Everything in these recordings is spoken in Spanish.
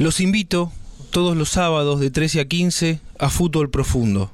Los invito todos los sábados de 13 a 15 a Fútbol Profundo.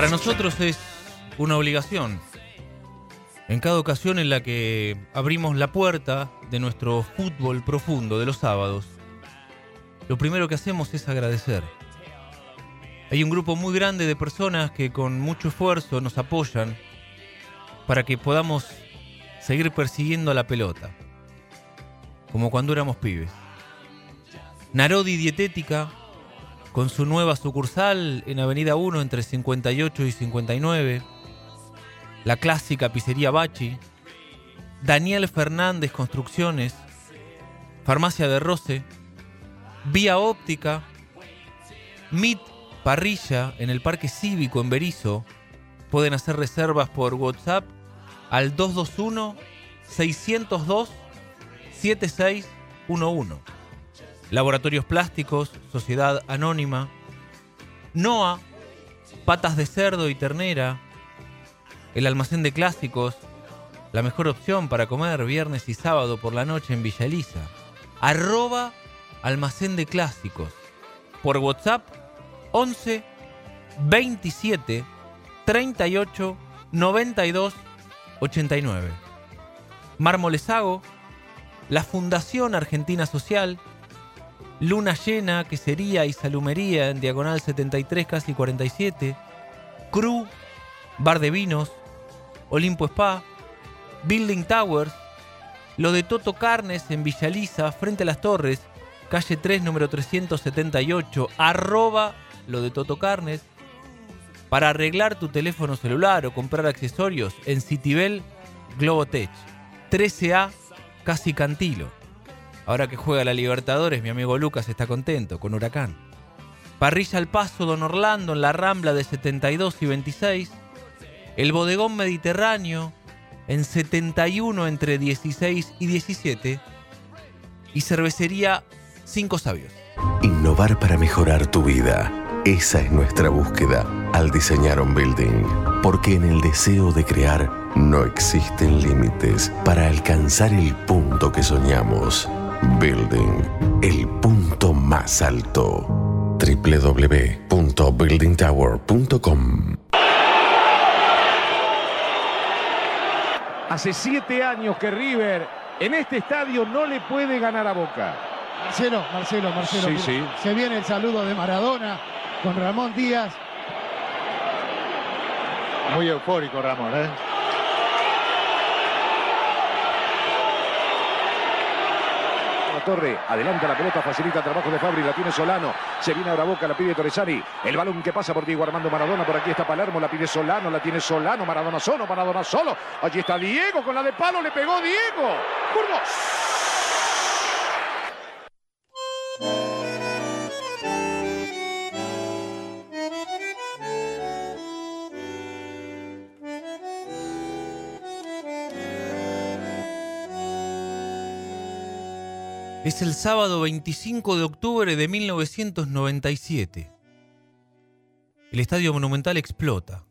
Para nosotros es una obligación. En cada ocasión en la que abrimos la puerta de nuestro fútbol profundo de los sábados, lo primero que hacemos es agradecer. Hay un grupo muy grande de personas que con mucho esfuerzo nos apoyan para que podamos seguir persiguiendo la pelota, como cuando éramos pibes. Narodi Dietética, con su nueva sucursal en Avenida 1 entre 58 y 59, la clásica pizzería Bachi, Daniel Fernández Construcciones, Farmacia de Roce, Vía Óptica, MIT Parrilla en el Parque Cívico en Berizo. Pueden hacer reservas por WhatsApp al 221 602 7611. Laboratorios Plásticos, Sociedad Anónima, NOA, Patas de Cerdo y Ternera, el almacén de clásicos, la mejor opción para comer viernes y sábado por la noche en Villa Elisa. Arroba almacén de clásicos. Por WhatsApp 11 27 38 92 89. Mármolesago, la Fundación Argentina Social, Luna Llena, Quesería y Salumería en Diagonal 73, casi 47, Cru, Bar de Vinos, Olimpo Spa, Building Towers, lo de Toto Carnes en Villaliza, frente a las Torres, calle 3, número 378, arroba lo de Toto Carnes, para arreglar tu teléfono celular o comprar accesorios en Citibel Globotech, 13A, casi Cantilo. Ahora que juega la Libertadores, mi amigo Lucas está contento con Huracán. Parrilla al Paso Don Orlando en la Rambla de 72 y 26. El Bodegón Mediterráneo en 71 entre 16 y 17. Y Cervecería Cinco Sabios. Innovar para mejorar tu vida. Esa es nuestra búsqueda al diseñar un building. Porque en el deseo de crear no existen límites para alcanzar el punto que soñamos. Building, el punto más alto. www.buildingtower.com Hace siete años que River en este estadio no le puede ganar a Boca. Marcelo, Marcelo, Marcelo. Sí, sí. Se viene el saludo de Maradona con Ramón Díaz. Muy eufórico Ramón, ¿eh? Torre adelanta la pelota, facilita el trabajo de Fabri, la tiene Solano. Se viene ahora Boca, la pide Torresani. El balón que pasa por Diego Armando Maradona. Por aquí está Palermo, la pide Solano, la tiene Solano. Maradona solo, Maradona solo. Allí está Diego con la de palo, le pegó Diego. Curvo. Es el sábado 25 de octubre de 1997. El Estadio Monumental explota.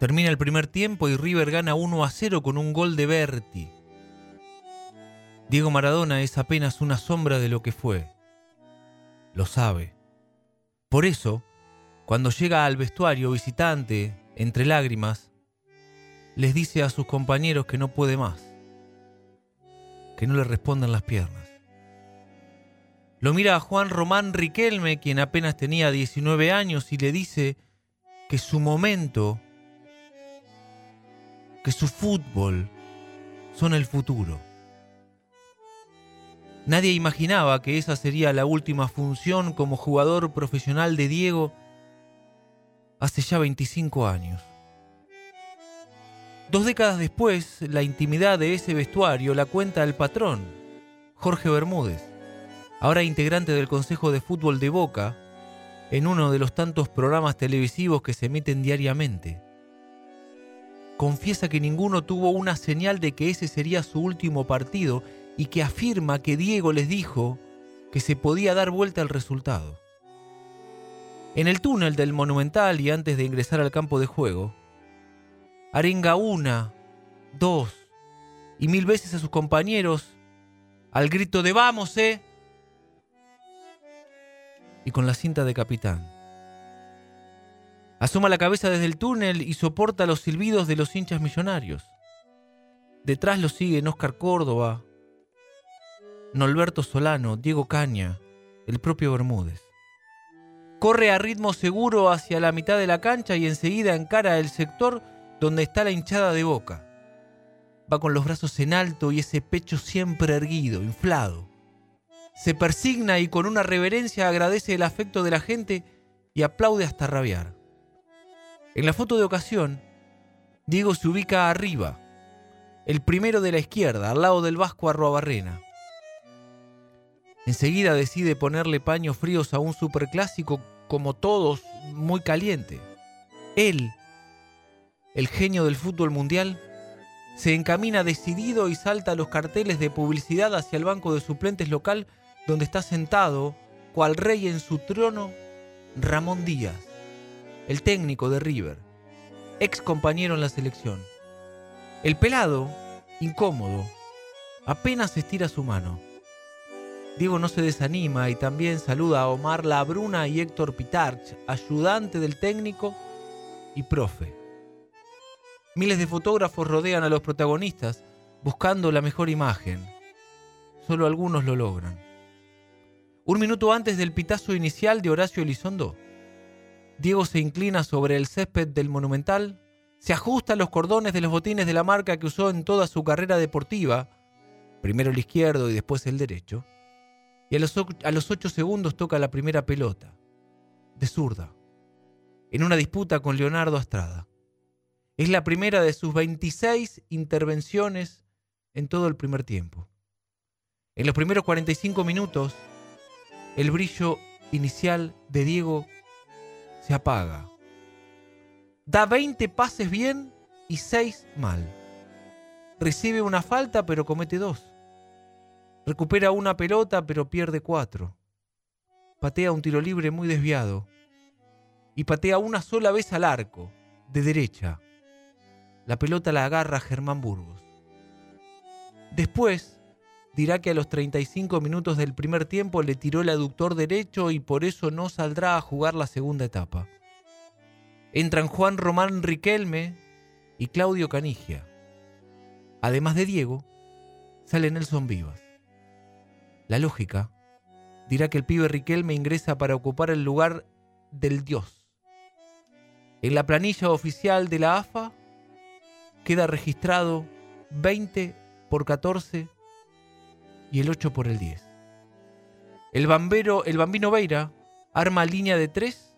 Termina el primer tiempo y River gana 1 a 0 con un gol de Berti. Diego Maradona es apenas una sombra de lo que fue. Lo sabe. Por eso, cuando llega al vestuario visitante, entre lágrimas, les dice a sus compañeros que no puede más, que no le respondan las piernas. Lo mira a Juan Román Riquelme, quien apenas tenía 19 años, y le dice que su momento, que su fútbol son el futuro. Nadie imaginaba que esa sería la última función como jugador profesional de Diego hace ya 25 años. Dos décadas después, la intimidad de ese vestuario la cuenta el patrón, Jorge Bermúdez, ahora integrante del Consejo de Fútbol de Boca, en uno de los tantos programas televisivos que se emiten diariamente. Confiesa que ninguno tuvo una señal de que ese sería su último partido y que afirma que Diego les dijo que se podía dar vuelta al resultado. En el túnel del Monumental y antes de ingresar al campo de juego, arenga una, dos y mil veces a sus compañeros al grito de vamos, eh, y con la cinta de capitán. Asoma la cabeza desde el túnel y soporta los silbidos de los hinchas millonarios. Detrás lo siguen Óscar Córdoba, Norberto Solano, Diego Caña, el propio Bermúdez. Corre a ritmo seguro hacia la mitad de la cancha y enseguida encara el sector donde está la hinchada de boca. Va con los brazos en alto y ese pecho siempre erguido, inflado. Se persigna y con una reverencia agradece el afecto de la gente y aplaude hasta rabiar. En la foto de ocasión, Diego se ubica arriba, el primero de la izquierda, al lado del Vasco Arrobarrena. Enseguida decide ponerle paños fríos a un superclásico como todos, muy caliente. Él, el genio del fútbol mundial, se encamina decidido y salta los carteles de publicidad hacia el banco de suplentes local donde está sentado, cual rey en su trono, Ramón Díaz, el técnico de River, ex compañero en la selección. El pelado, incómodo, apenas estira su mano. Diego no se desanima y también saluda a Omar Labruna y Héctor Pitarch, ayudante del técnico y profe. Miles de fotógrafos rodean a los protagonistas buscando la mejor imagen. Solo algunos lo logran. Un minuto antes del pitazo inicial de Horacio Elizondo, Diego se inclina sobre el césped del Monumental, se ajusta los cordones de los botines de la marca que usó en toda su carrera deportiva, primero el izquierdo y después el derecho, y a los, a los ocho segundos toca la primera pelota, de zurda, en una disputa con Leonardo Astrada. Es la primera de sus 26 intervenciones en todo el primer tiempo. En los primeros 45 minutos, el brillo inicial de Diego se apaga. Da 20 pases bien y 6 mal. Recibe una falta pero comete dos. Recupera una pelota pero pierde cuatro. Patea un tiro libre muy desviado. Y patea una sola vez al arco, de derecha. La pelota la agarra Germán Burgos. Después dirá que a los 35 minutos del primer tiempo le tiró el aductor derecho y por eso no saldrá a jugar la segunda etapa. Entran Juan Román Riquelme y Claudio Canigia. Además de Diego, sale Nelson Vivas. La lógica dirá que el pibe Riquelme ingresa para ocupar el lugar del dios. En la planilla oficial de la AFA queda registrado 20 por 14 y el 8 por el 10. El bambero, el bambino Veira arma línea de 3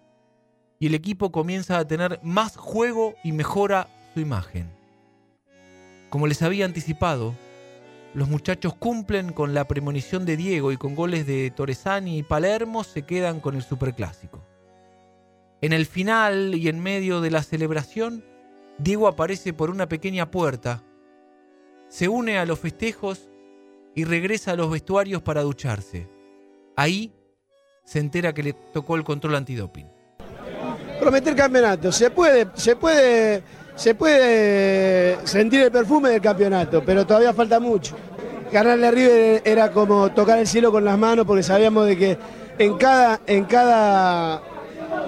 y el equipo comienza a tener más juego y mejora su imagen. Como les había anticipado, los muchachos cumplen con la premonición de Diego y con goles de Torresani y Palermo se quedan con el superclásico. En el final y en medio de la celebración, Diego aparece por una pequeña puerta, se une a los festejos y regresa a los vestuarios para ducharse. Ahí se entera que le tocó el control antidoping. prometer campeonato. Se puede, se puede, se puede sentir el perfume del campeonato, pero todavía falta mucho. Ganarle a River era como tocar el cielo con las manos porque sabíamos de que en cada, en cada,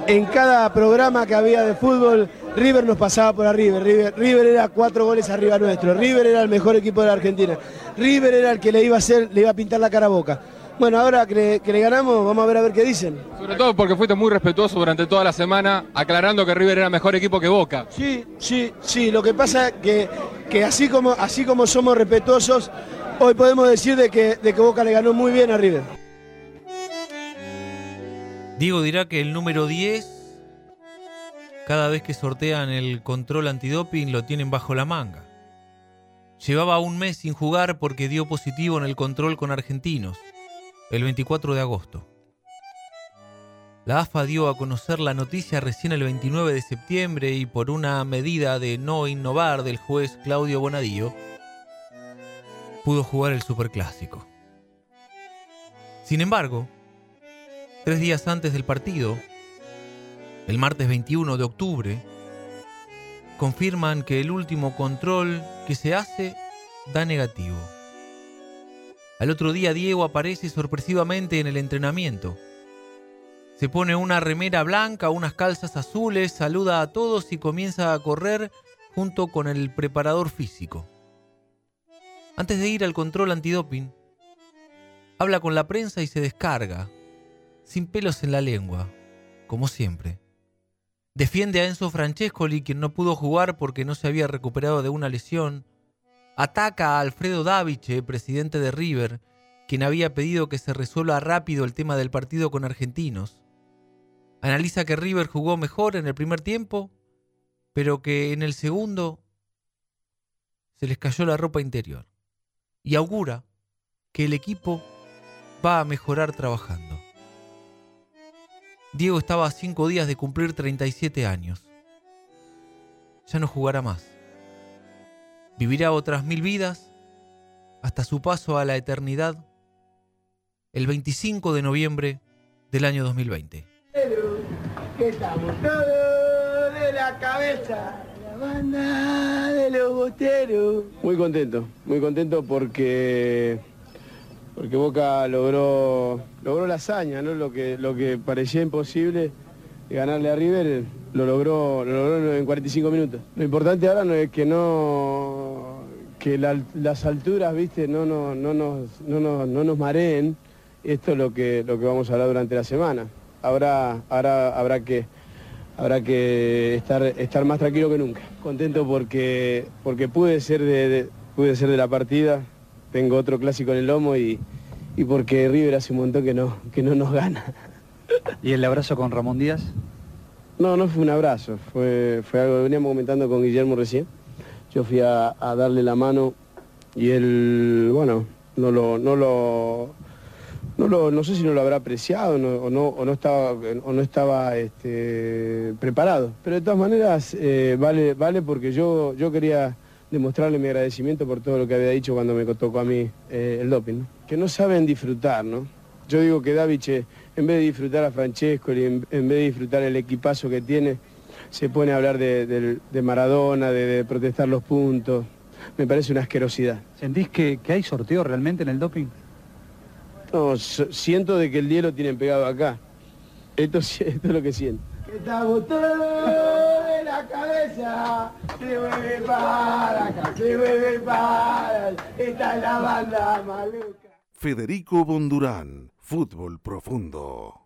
en cada programa que había de fútbol, River nos pasaba por arriba. River, River era cuatro goles arriba nuestro. River era el mejor equipo de la Argentina. River era el que le iba a hacer, le iba a pintar la cara a boca. Bueno, ahora que le, que le ganamos, vamos a ver a ver qué dicen. Sobre todo porque fuiste muy respetuoso durante toda la semana, aclarando que River era mejor equipo que Boca. Sí, sí, sí. Lo que pasa es que, que así, como, así como somos respetuosos, hoy podemos decir de que, de que Boca le ganó muy bien a River. Diego dirá que el número 10, cada vez que sortean el control antidoping, lo tienen bajo la manga. Llevaba un mes sin jugar porque dio positivo en el control con argentinos, el 24 de agosto. La AFA dio a conocer la noticia recién el 29 de septiembre y por una medida de no innovar del juez Claudio Bonadío, pudo jugar el Superclásico. Sin embargo, tres días antes del partido, el martes 21 de octubre, confirman que el último control que se hace da negativo. Al otro día Diego aparece sorpresivamente en el entrenamiento. Se pone una remera blanca, unas calzas azules, saluda a todos y comienza a correr junto con el preparador físico. Antes de ir al control antidoping, habla con la prensa y se descarga, sin pelos en la lengua, como siempre. Defiende a Enzo Francescoli, quien no pudo jugar porque no se había recuperado de una lesión. Ataca a Alfredo Daviche, presidente de River, quien había pedido que se resuelva rápido el tema del partido con argentinos. Analiza que River jugó mejor en el primer tiempo, pero que en el segundo se les cayó la ropa interior. Y augura que el equipo va a mejorar trabajando. Diego estaba a cinco días de cumplir 37 años. Ya no jugará más. Vivirá otras mil vidas hasta su paso a la eternidad el 25 de noviembre del año 2020. Que estamos todos de la cabeza. La banda de los boteros. Muy contento, muy contento porque porque Boca logró logró la hazaña, ¿no? Lo que lo que parecía imposible ganarle a River lo logró lo logró en 45 minutos. Lo importante ahora no es que no que la- las alturas, viste, no, no, no, nos, no, nos- no nos mareen. Esto es lo que, lo que vamos a hablar durante la semana. Ahora, ahora habrá que, habrá que estar, estar más tranquilo que nunca. Contento porque, porque pude, ser de, de- pude ser de la partida, tengo otro clásico en el lomo y, y porque River hace un montón que no, que no nos gana. ¿Y el abrazo con Ramón Díaz? No, no fue un abrazo, fue, fue algo que veníamos comentando con Guillermo recién. Yo fui a, a darle la mano y él, bueno, no lo, no lo, no lo, no sé si no lo habrá apreciado no- o, no, o no estaba, o no estaba este, preparado. Pero de todas maneras eh, vale, vale porque yo, yo quería demostrarle mi agradecimiento por todo lo que había dicho cuando me tocó a mí eh, el doping. ¿no? Que no saben disfrutar, ¿no? Yo digo que Daviche, en vez de disfrutar a Francesco, y en, en vez de disfrutar el equipazo que tiene, se pone a hablar de, de Maradona, de, de protestar los puntos. Me parece una asquerosidad. ¿Sentís que, que hay sorteo realmente en el doping? No, so- siento de que el día lo tienen pegado acá. Esto, esto es lo que siento. De la cabeza, se mueve para acá, se mueve para allá. Esta es la banda maluca. Federico Bondurán, Fútbol Profundo.